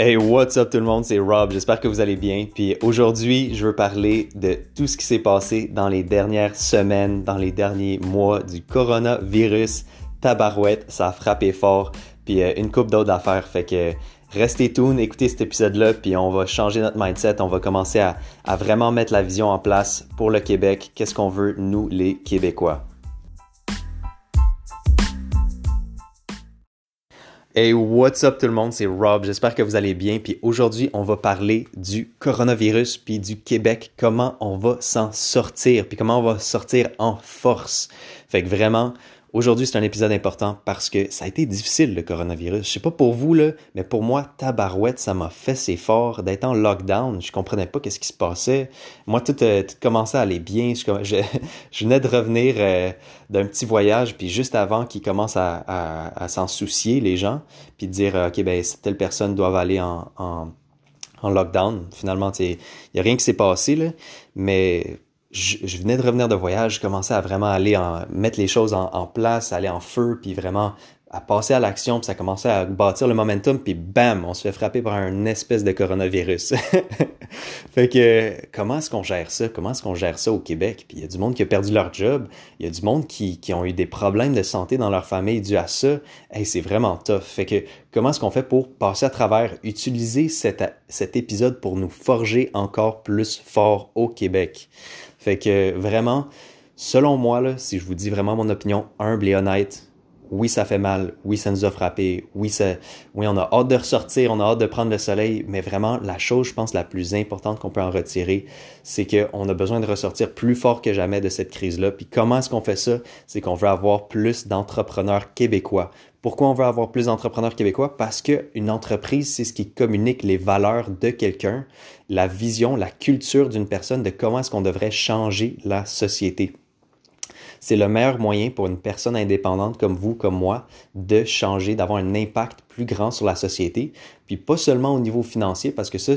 Hey, what's up tout le monde, c'est Rob, j'espère que vous allez bien. Puis aujourd'hui, je veux parler de tout ce qui s'est passé dans les dernières semaines, dans les derniers mois du coronavirus. Tabarouette, ça a frappé fort, puis euh, une coupe d'autres affaires. Fait que restez tuned, écoutez cet épisode-là, puis on va changer notre mindset, on va commencer à, à vraiment mettre la vision en place pour le Québec. Qu'est-ce qu'on veut, nous, les Québécois? Hey, what's up tout le monde, c'est Rob, j'espère que vous allez bien. Puis aujourd'hui, on va parler du coronavirus, puis du Québec, comment on va s'en sortir, puis comment on va sortir en force. Fait que vraiment, Aujourd'hui, c'est un épisode important parce que ça a été difficile le coronavirus. Je sais pas pour vous là, mais pour moi, tabarouette, ça m'a fait c'est fort d'être en lockdown. Je comprenais pas qu'est-ce qui se passait. Moi, tout, euh, commençait à aller bien. Je, venais de revenir euh, d'un petit voyage, puis juste avant qu'ils commencent à, s'en soucier les gens, puis de dire ok ben telle personne doit aller en, lockdown. Finalement, il y a rien qui s'est passé là, mais je, venais de revenir de voyage, je commençais à vraiment aller en, mettre les choses en, en place, aller en feu, puis vraiment à passer à l'action, puis ça commençait à bâtir le momentum, puis bam, on se fait frapper par un espèce de coronavirus. fait que comment est-ce qu'on gère ça? Comment est-ce qu'on gère ça au Québec? Puis il y a du monde qui a perdu leur job, il y a du monde qui, qui ont eu des problèmes de santé dans leur famille dû à ça. Hey, c'est vraiment tough. Fait que comment est-ce qu'on fait pour passer à travers, utiliser cet, cet épisode pour nous forger encore plus fort au Québec? Fait que vraiment, selon moi, là, si je vous dis vraiment mon opinion humble et honnête, oui, ça fait mal. Oui, ça nous a frappé. Oui, ça, oui, on a hâte de ressortir, on a hâte de prendre le soleil. Mais vraiment, la chose, je pense, la plus importante qu'on peut en retirer, c'est qu'on a besoin de ressortir plus fort que jamais de cette crise-là. Puis comment est-ce qu'on fait ça? C'est qu'on veut avoir plus d'entrepreneurs québécois. Pourquoi on veut avoir plus d'entrepreneurs québécois? Parce qu'une entreprise, c'est ce qui communique les valeurs de quelqu'un, la vision, la culture d'une personne de comment est-ce qu'on devrait changer la société c'est le meilleur moyen pour une personne indépendante comme vous, comme moi, de changer, d'avoir un impact plus grand sur la société. Puis pas seulement au niveau financier, parce que ça,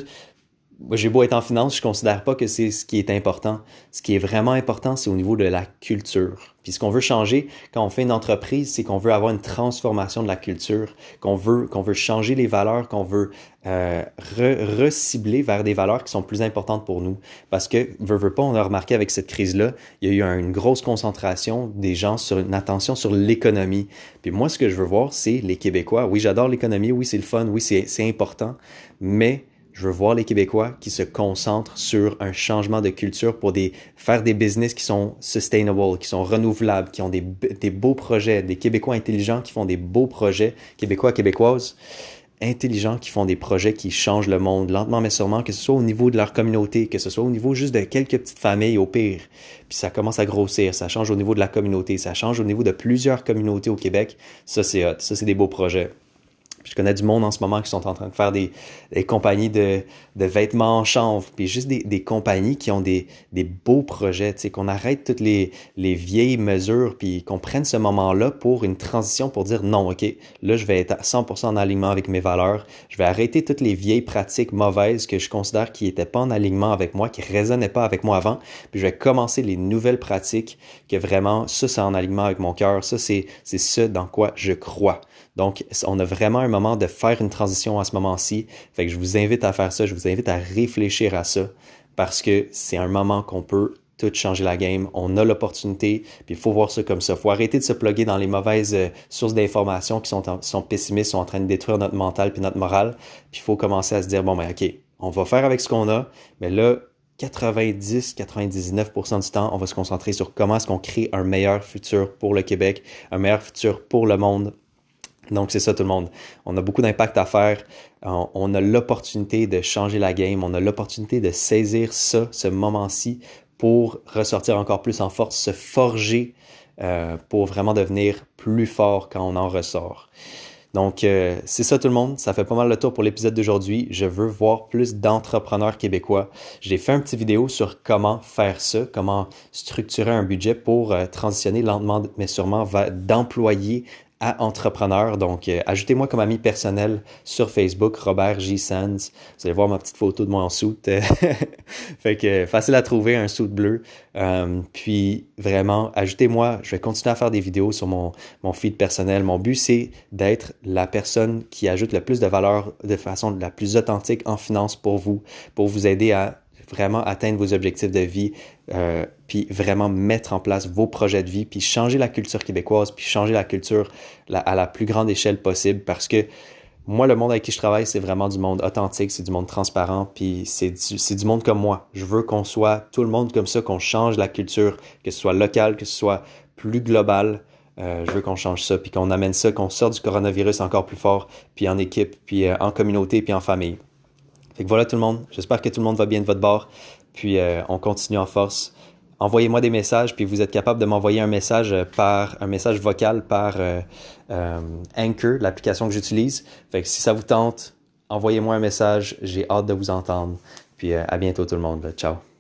j'ai beau être en finance, je considère pas que c'est ce qui est important. Ce qui est vraiment important, c'est au niveau de la culture. Puis ce qu'on veut changer quand on fait une entreprise, c'est qu'on veut avoir une transformation de la culture, qu'on veut qu'on veut changer les valeurs, qu'on veut euh, recibler vers des valeurs qui sont plus importantes pour nous. Parce que veut, veut pas, on a remarqué avec cette crise-là, il y a eu une grosse concentration des gens sur une attention sur l'économie. Puis moi, ce que je veux voir, c'est les Québécois. Oui, j'adore l'économie, oui, c'est le fun, oui, c'est important, mais je veux voir les Québécois qui se concentrent sur un changement de culture pour faire des business qui sont sustainable, qui sont renouvelables, qui ont des, des beaux projets, des Québécois intelligents qui font des beaux projets, Québécois, Québécoises intelligents qui font des projets qui changent le monde lentement mais sûrement, que ce soit au niveau de leur communauté, que ce soit au niveau juste de quelques petites familles au pire. Puis ça commence à grossir, ça change au niveau de la communauté, ça change au niveau de plusieurs communautés au Québec. Ça, c'est hot. Ça, c'est des beaux projets je connais du monde en ce moment qui sont en train de faire des, compagnies de, vêtements en chanvre, puis juste des, compagnies qui ont des, beaux projets, tu qu'on arrête toutes les, les vieilles mesures, puis qu'on prenne ce moment-là pour une transition, pour dire non, ok, là je vais être à 100% en alignement avec mes valeurs, je vais arrêter toutes les vieilles pratiques mauvaises que je considère qui n'étaient pas en alignement avec moi, qui résonnaient pas avec moi avant, puis je vais commencer les nouvelles pratiques que vraiment, ça c'est en alignement avec mon cœur, ça c'est ce dans quoi je crois. Donc, on a vraiment un moment de faire une transition à ce moment-ci. Fait je vous invite à faire ça, je vous invite à réfléchir à ça parce que c'est un moment qu'on peut tout changer la game. On a l'opportunité, puis il faut voir ça comme ça. Il faut arrêter de se plugger dans les mauvaises euh, sources d'informations qui sont, sont pessimistes, sont en train de détruire notre mental puis notre morale. Puis il faut commencer à se dire, bon, ben OK, on va faire avec ce qu'on a, mais là, 90-99% du temps, on va se concentrer sur comment est-ce qu'on crée un meilleur futur pour le Québec, un meilleur futur pour le monde, donc, c'est ça tout le monde. On a beaucoup d'impact à faire. On, a l'opportunité de changer la game. On a l'opportunité de saisir ça, ce moment-ci, pour ressortir encore plus en force, se forger euh, pour vraiment devenir plus fort quand on en ressort. Donc, euh, c'est ça tout le monde. Ça fait pas mal le tour pour l'épisode d'aujourd'hui. Je veux voir plus d'entrepreneurs québécois. J'ai fait un petit vidéo sur comment faire ça, comment structurer un budget pour euh, transitionner lentement mais sûrement d'employés à entrepreneur. Donc, euh, ajoutez-moi comme ami personnel sur Facebook, Robert J. Sands. Vous allez voir ma petite photo de moi en soute. fait que facile à trouver, un soute bleu. Euh, puis, vraiment, ajoutez-moi. Je vais continuer à faire des vidéos sur mon, mon feed personnel. Mon but, c'est d'être la personne qui ajoute le plus de valeur de façon la plus authentique en finance pour vous, pour vous aider à vraiment atteindre vos objectifs de vie, euh, puis vraiment mettre en place vos projets de vie, puis changer la culture québécoise, puis changer la culture à la plus grande échelle possible parce que moi, le monde avec qui je travaille, c'est vraiment du monde authentique, c'est du monde transparent, puis c'est du, du monde comme moi. Je veux qu'on soit tout le monde comme ça, qu'on change la culture, que ce soit local, que ce soit plus global. Euh, je veux qu'on change ça, puis qu'on amène ça, qu'on sorte du coronavirus encore plus fort, puis en équipe, puis euh, en communauté, puis en famille. Voilà tout le monde. J'espère que tout le monde va bien de votre bord. Puis euh, on continue en force. Envoyez-moi des messages, puis vous êtes capable de m'envoyer un message par un message vocal par euh, euh, Anchor, l'application que j'utilise. Fait que si ça vous tente, envoyez-moi un message. J'ai hâte de vous entendre. Puis à bientôt tout le monde. Ciao.